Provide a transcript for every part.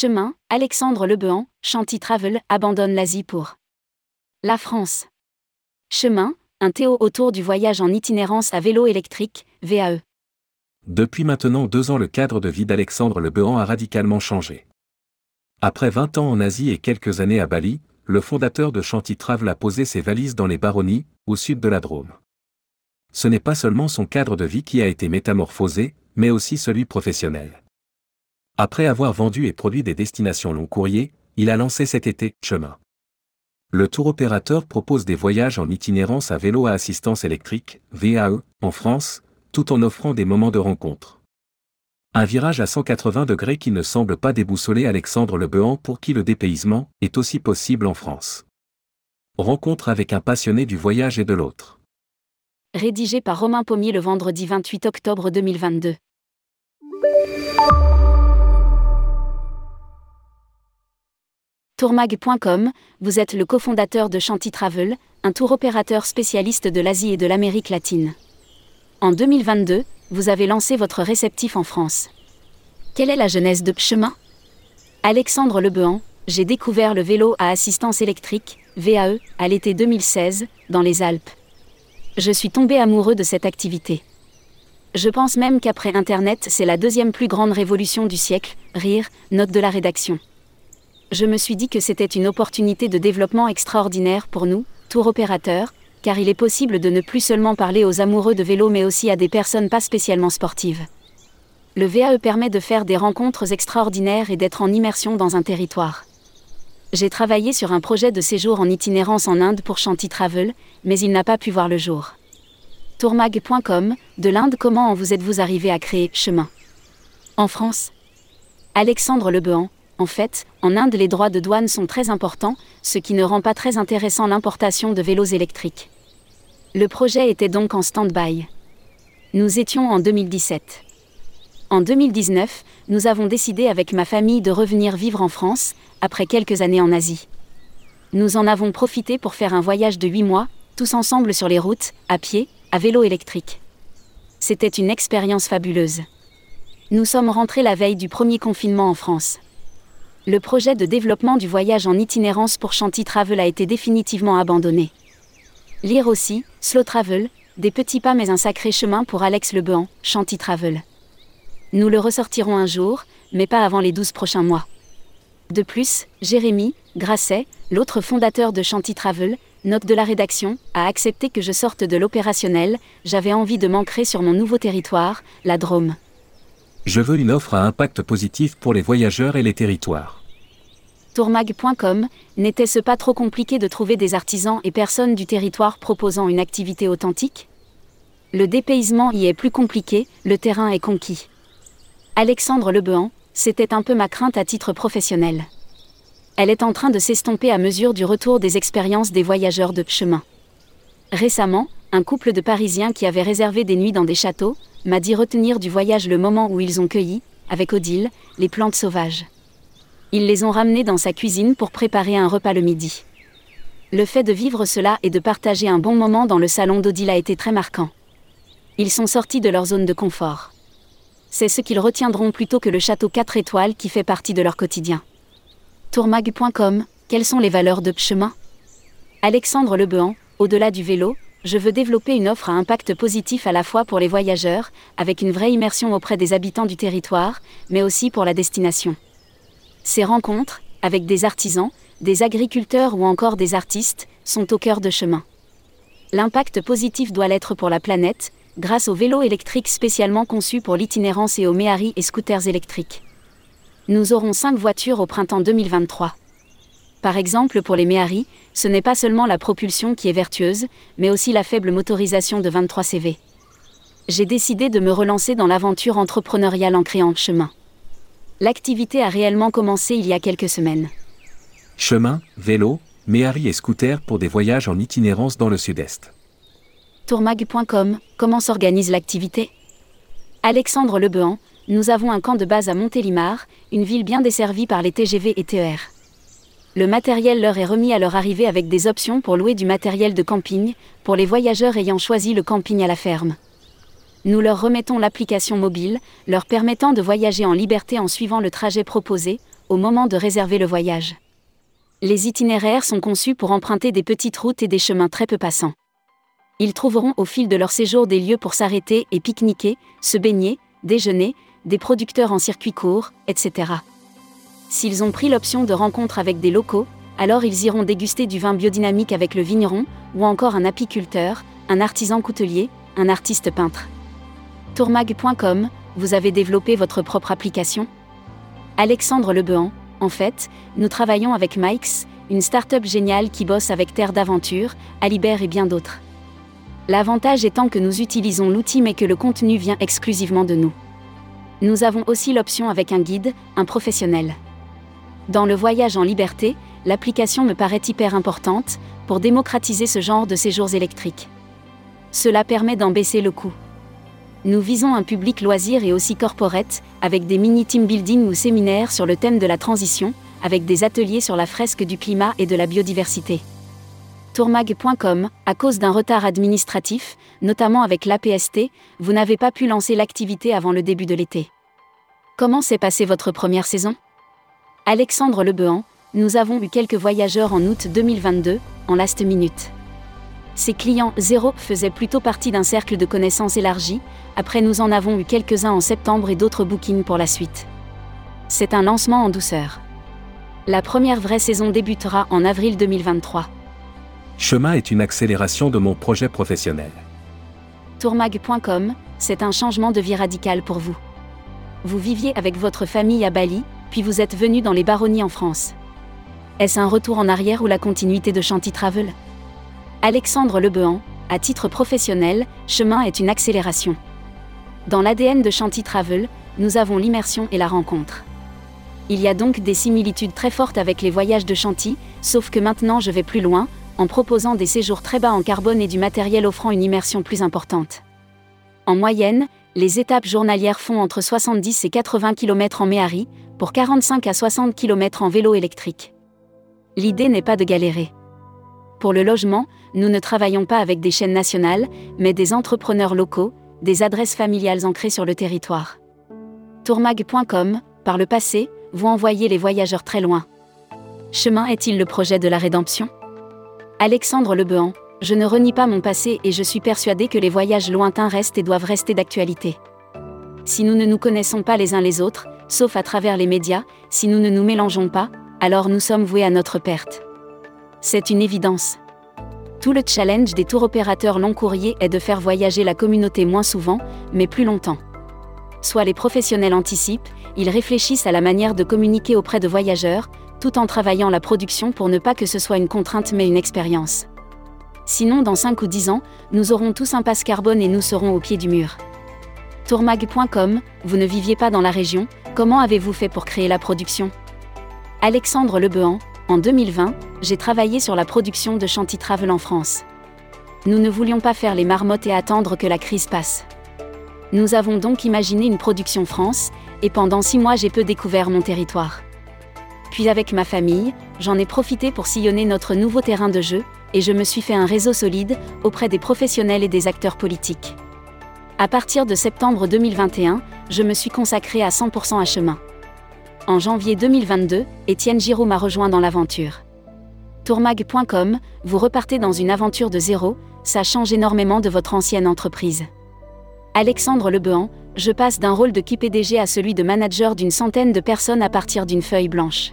Chemin, Alexandre Lebehan, Chanty Travel, abandonne l'Asie pour la France. Chemin, un théo autour du voyage en itinérance à vélo électrique, VAE. Depuis maintenant deux ans, le cadre de vie d'Alexandre Lebehan a radicalement changé. Après 20 ans en Asie et quelques années à Bali, le fondateur de Chanty Travel a posé ses valises dans les Baronnies, au sud de la Drôme. Ce n'est pas seulement son cadre de vie qui a été métamorphosé, mais aussi celui professionnel. Après avoir vendu et produit des destinations long courrier, il a lancé cet été Chemin. Le tour opérateur propose des voyages en itinérance à vélo à assistance électrique, VAE, en France, tout en offrant des moments de rencontre. Un virage à 180 degrés qui ne semble pas déboussoler Alexandre Lebehan pour qui le dépaysement est aussi possible en France. Rencontre avec un passionné du voyage et de l'autre. Rédigé par Romain Pommier le vendredi 28 octobre 2022. Tourmag.com, vous êtes le cofondateur de Chanty Travel, un tour opérateur spécialiste de l'Asie et de l'Amérique latine. En 2022, vous avez lancé votre réceptif en France. Quelle est la genèse de Chemin? Alexandre Lebehan, j'ai découvert le vélo à assistance électrique, VAE, à l'été 2016, dans les Alpes. Je suis tombé amoureux de cette activité. Je pense même qu'après Internet, c'est la deuxième plus grande révolution du siècle, rire, note de la rédaction je me suis dit que c'était une opportunité de développement extraordinaire pour nous, tour opérateurs, car il est possible de ne plus seulement parler aux amoureux de vélo mais aussi à des personnes pas spécialement sportives. Le VAE permet de faire des rencontres extraordinaires et d'être en immersion dans un territoire. J'ai travaillé sur un projet de séjour en itinérance en Inde pour Chanty Travel, mais il n'a pas pu voir le jour. Tourmag.com, de l'Inde comment en vous êtes-vous arrivé à créer Chemin? En France? Alexandre Lebehan, en fait, en Inde les droits de douane sont très importants, ce qui ne rend pas très intéressant l'importation de vélos électriques. Le projet était donc en stand-by. Nous étions en 2017. En 2019, nous avons décidé avec ma famille de revenir vivre en France, après quelques années en Asie. Nous en avons profité pour faire un voyage de 8 mois, tous ensemble sur les routes, à pied, à vélo électrique. C'était une expérience fabuleuse. Nous sommes rentrés la veille du premier confinement en France le projet de développement du voyage en itinérance pour Chanty Travel a été définitivement abandonné. Lire aussi, Slow Travel, des petits pas mais un sacré chemin pour Alex Lebehan, Chanty Travel. Nous le ressortirons un jour, mais pas avant les 12 prochains mois. De plus, Jérémy, Grasset, l'autre fondateur de Chanty Travel, note de la rédaction, a accepté que je sorte de l'opérationnel, j'avais envie de m'ancrer sur mon nouveau territoire, la Drôme. Je veux une offre à impact positif pour les voyageurs et les territoires tourmag.com, n'était-ce pas trop compliqué de trouver des artisans et personnes du territoire proposant une activité authentique? Le dépaysement y est plus compliqué, le terrain est conquis. Alexandre Lebehan, c'était un peu ma crainte à titre professionnel. Elle est en train de s'estomper à mesure du retour des expériences des voyageurs de chemin. Récemment, un couple de Parisiens qui avaient réservé des nuits dans des châteaux m'a dit retenir du voyage le moment où ils ont cueilli, avec Odile, les plantes sauvages. Ils les ont ramenés dans sa cuisine pour préparer un repas le midi. Le fait de vivre cela et de partager un bon moment dans le salon d'Odile a été très marquant. Ils sont sortis de leur zone de confort. C'est ce qu'ils retiendront plutôt que le château 4 étoiles qui fait partie de leur quotidien. Tourmag.com, quelles sont les valeurs de chemin? Alexandre Lebehan, au-delà du vélo, je veux développer une offre à impact positif à la fois pour les voyageurs, avec une vraie immersion auprès des habitants du territoire, mais aussi pour la destination. Ces rencontres, avec des artisans, des agriculteurs ou encore des artistes, sont au cœur de chemin. L'impact positif doit l'être pour la planète, grâce aux vélos électriques spécialement conçus pour l'itinérance et aux méharis et scooters électriques. Nous aurons 5 voitures au printemps 2023. Par exemple, pour les méharis, ce n'est pas seulement la propulsion qui est vertueuse, mais aussi la faible motorisation de 23 CV. J'ai décidé de me relancer dans l'aventure entrepreneuriale en créant chemin l'activité a réellement commencé il y a quelques semaines. Chemin, vélo, méhari et scooter pour des voyages en itinérance dans le sud-est. Tourmag.com, comment s'organise l'activité? Alexandre Lebehan, nous avons un camp de base à Montélimar, une ville bien desservie par les TGV et TER. Le matériel leur est remis à leur arrivée avec des options pour louer du matériel de camping, pour les voyageurs ayant choisi le camping à la ferme nous leur remettons l'application mobile, leur permettant de voyager en liberté en suivant le trajet proposé, au moment de réserver le voyage. Les itinéraires sont conçus pour emprunter des petites routes et des chemins très peu passants. Ils trouveront au fil de leur séjour des lieux pour s'arrêter et pique-niquer, se baigner, déjeuner, des producteurs en circuit court, etc. S'ils ont pris l'option de rencontre avec des locaux, alors ils iront déguster du vin biodynamique avec le vigneron, ou encore un apiculteur, un artisan coutelier, un artiste peintre. Tourmag.com, vous avez développé votre propre application? Alexandre Lebehan, en fait, nous travaillons avec Mikes, une start-up géniale qui bosse avec Terre d'Aventure, Alibert et bien d'autres. L'avantage étant que nous utilisons l'outil mais que le contenu vient exclusivement de nous. Nous avons aussi l'option avec un guide, un professionnel. Dans le voyage en liberté, l'application me paraît hyper importante pour démocratiser ce genre de séjours électriques. Cela permet d'en baisser le coût. Nous visons un public loisir et aussi corporate, avec des mini-team building ou séminaires sur le thème de la transition, avec des ateliers sur la fresque du climat et de la biodiversité. Tourmag.com, à cause d'un retard administratif, notamment avec l'APST, vous n'avez pas pu lancer l'activité avant le début de l'été. Comment s'est passée votre première saison? Alexandre Lebehan, nous avons eu quelques voyageurs en août 2022, en last minute. Ces clients zéro faisaient plutôt partie d'un cercle de connaissances élargi, après nous en avons eu quelques-uns en septembre et d'autres bookings pour la suite. C'est un lancement en douceur. La première vraie saison débutera en avril 2023. Chemin est une accélération de mon projet professionnel. Tourmag.com, c'est un changement de vie radical pour vous. Vous viviez avec votre famille à Bali, puis vous êtes venu dans les baronnies en France. Est-ce un retour en arrière ou la continuité de Chanty Travel? Alexandre Lebehan, à titre professionnel, chemin est une accélération. Dans l'ADN de Chanty Travel, nous avons l'immersion et la rencontre. Il y a donc des similitudes très fortes avec les voyages de Chanty, sauf que maintenant je vais plus loin, en proposant des séjours très bas en carbone et du matériel offrant une immersion plus importante. En moyenne, les étapes journalières font entre 70 et 80 km en Méhari, pour 45 à 60 km en vélo électrique. L'idée n'est pas de galérer. Pour le logement, nous ne travaillons pas avec des chaînes nationales, mais des entrepreneurs locaux, des adresses familiales ancrées sur le territoire. Tourmag.com, par le passé, vous envoyez les voyageurs très loin. Chemin est-il le projet de la rédemption? Alexandre Lebehan, je ne renie pas mon passé et je suis persuadé que les voyages lointains restent et doivent rester d'actualité. Si nous ne nous connaissons pas les uns les autres, sauf à travers les médias, si nous ne nous mélangeons pas, alors nous sommes voués à notre perte. C'est une évidence. Tout le challenge des tours opérateurs long courrier est de faire voyager la communauté moins souvent, mais plus longtemps. Soit les professionnels anticipent, ils réfléchissent à la manière de communiquer auprès de voyageurs, tout en travaillant la production pour ne pas que ce soit une contrainte mais une expérience. Sinon, dans 5 ou 10 ans, nous aurons tous un passe carbone et nous serons au pied du mur. Tourmag.com, vous ne viviez pas dans la région, comment avez-vous fait pour créer la production? Alexandre Lebehan, en 2020, j'ai travaillé sur la production de Chanty Travel en France. Nous ne voulions pas faire les marmottes et attendre que la crise passe. Nous avons donc imaginé une production France, et pendant six mois j'ai peu découvert mon territoire. Puis avec ma famille, j'en ai profité pour sillonner notre nouveau terrain de jeu, et je me suis fait un réseau solide auprès des professionnels et des acteurs politiques. À partir de septembre 2021, je me suis consacré à 100% à chemin. En janvier 2022, Étienne Giraud m'a rejoint dans l'aventure. Tourmag.com, vous repartez dans une aventure de zéro, ça change énormément de votre ancienne entreprise. Alexandre Lebehan, je passe d'un rôle de qui PDG à celui de manager d'une centaine de personnes à partir d'une feuille blanche.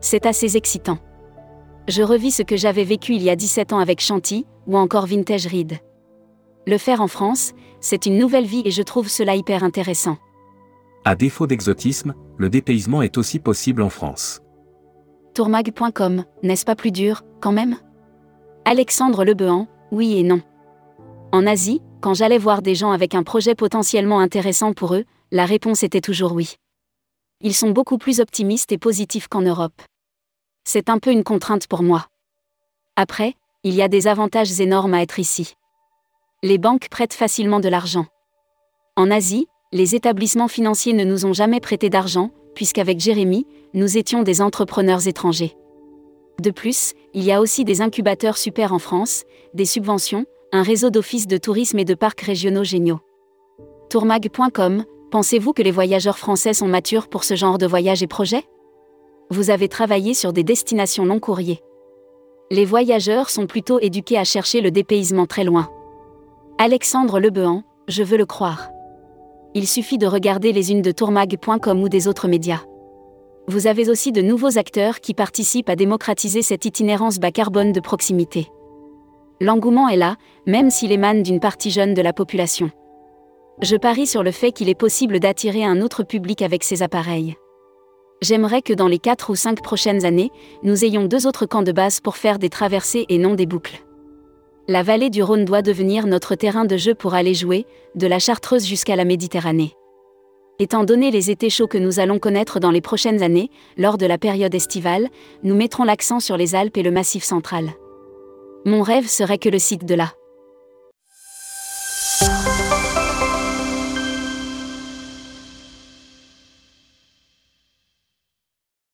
C'est assez excitant. Je revis ce que j'avais vécu il y a 17 ans avec Chanty, ou encore Vintage Read. Le faire en France, c'est une nouvelle vie et je trouve cela hyper intéressant. À défaut d'exotisme, le dépaysement est aussi possible en France. Tourmag.com, n'est-ce pas plus dur, quand même? Alexandre Lebehan, oui et non. En Asie, quand j'allais voir des gens avec un projet potentiellement intéressant pour eux, la réponse était toujours oui. Ils sont beaucoup plus optimistes et positifs qu'en Europe. C'est un peu une contrainte pour moi. Après, il y a des avantages énormes à être ici. Les banques prêtent facilement de l'argent. En Asie, les établissements financiers ne nous ont jamais prêté d'argent, puisqu'avec Jérémy, nous étions des entrepreneurs étrangers. De plus, il y a aussi des incubateurs super en France, des subventions, un réseau d'offices de tourisme et de parcs régionaux géniaux. Tourmag.com, pensez-vous que les voyageurs français sont matures pour ce genre de voyage et projet Vous avez travaillé sur des destinations long courrier. Les voyageurs sont plutôt éduqués à chercher le dépaysement très loin. Alexandre Lebehan, je veux le croire. Il suffit de regarder les unes de tourmag.com ou des autres médias. Vous avez aussi de nouveaux acteurs qui participent à démocratiser cette itinérance bas carbone de proximité. L'engouement est là, même s'il émane d'une partie jeune de la population. Je parie sur le fait qu'il est possible d'attirer un autre public avec ces appareils. J'aimerais que dans les 4 ou 5 prochaines années, nous ayons deux autres camps de base pour faire des traversées et non des boucles. La vallée du Rhône doit devenir notre terrain de jeu pour aller jouer, de la Chartreuse jusqu'à la Méditerranée. Étant donné les étés chauds que nous allons connaître dans les prochaines années, lors de la période estivale, nous mettrons l'accent sur les Alpes et le Massif central. Mon rêve serait que le site de la